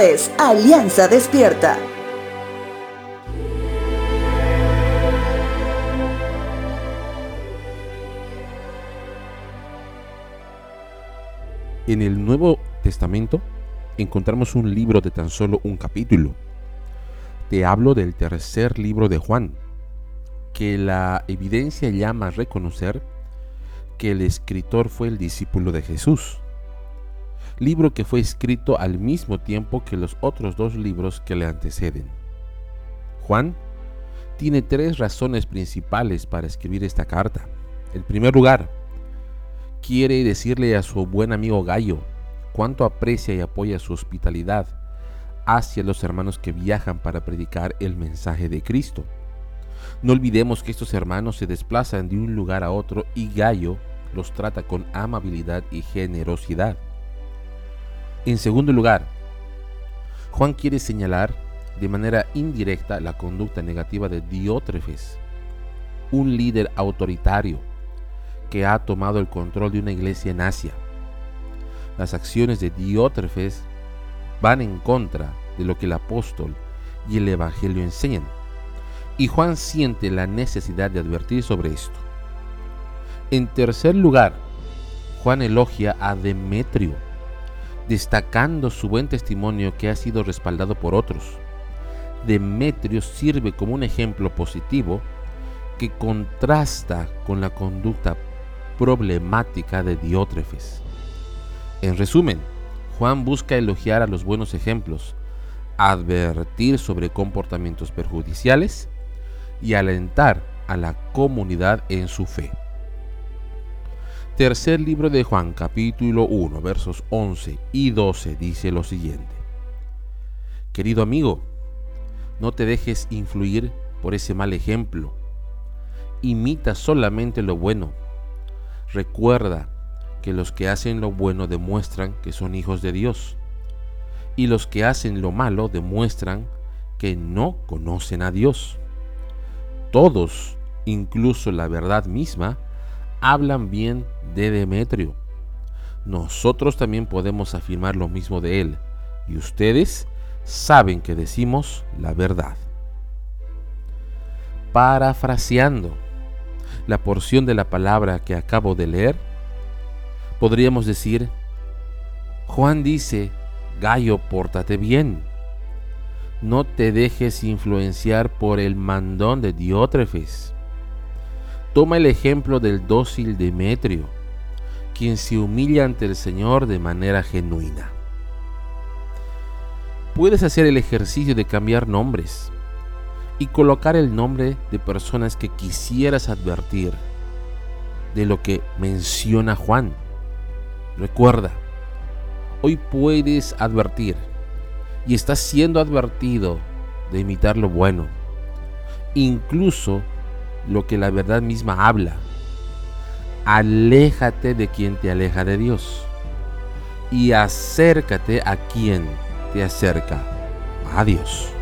Es Alianza Despierta. En el Nuevo Testamento encontramos un libro de tan solo un capítulo. Te hablo del tercer libro de Juan, que la evidencia llama a reconocer que el escritor fue el discípulo de Jesús. Libro que fue escrito al mismo tiempo que los otros dos libros que le anteceden. Juan tiene tres razones principales para escribir esta carta. En primer lugar, quiere decirle a su buen amigo Gallo cuánto aprecia y apoya su hospitalidad hacia los hermanos que viajan para predicar el mensaje de Cristo. No olvidemos que estos hermanos se desplazan de un lugar a otro y Gallo los trata con amabilidad y generosidad. En segundo lugar, Juan quiere señalar de manera indirecta la conducta negativa de Diótrefes, un líder autoritario que ha tomado el control de una iglesia en Asia. Las acciones de Diótrefes van en contra de lo que el apóstol y el evangelio enseñan. Y Juan siente la necesidad de advertir sobre esto. En tercer lugar, Juan elogia a Demetrio, destacando su buen testimonio que ha sido respaldado por otros. Demetrio sirve como un ejemplo positivo que contrasta con la conducta problemática de Diótrefes. En resumen, Juan busca elogiar a los buenos ejemplos, advertir sobre comportamientos perjudiciales y alentar a la comunidad en su fe. Tercer libro de Juan capítulo 1 versos 11 y 12 dice lo siguiente. Querido amigo, no te dejes influir por ese mal ejemplo. Imita solamente lo bueno. Recuerda que los que hacen lo bueno demuestran que son hijos de Dios. Y los que hacen lo malo demuestran que no conocen a Dios. Todos, incluso la verdad misma, hablan bien de Demetrio. Nosotros también podemos afirmar lo mismo de él, y ustedes saben que decimos la verdad. Parafraseando la porción de la palabra que acabo de leer, podríamos decir, Juan dice, Gallo, pórtate bien. No te dejes influenciar por el mandón de Diótrefes. Toma el ejemplo del dócil Demetrio, quien se humilla ante el Señor de manera genuina. Puedes hacer el ejercicio de cambiar nombres y colocar el nombre de personas que quisieras advertir de lo que menciona Juan. Recuerda, hoy puedes advertir y estás siendo advertido de imitar lo bueno, incluso lo que la verdad misma habla. Aléjate de quien te aleja de Dios y acércate a quien te acerca a Dios.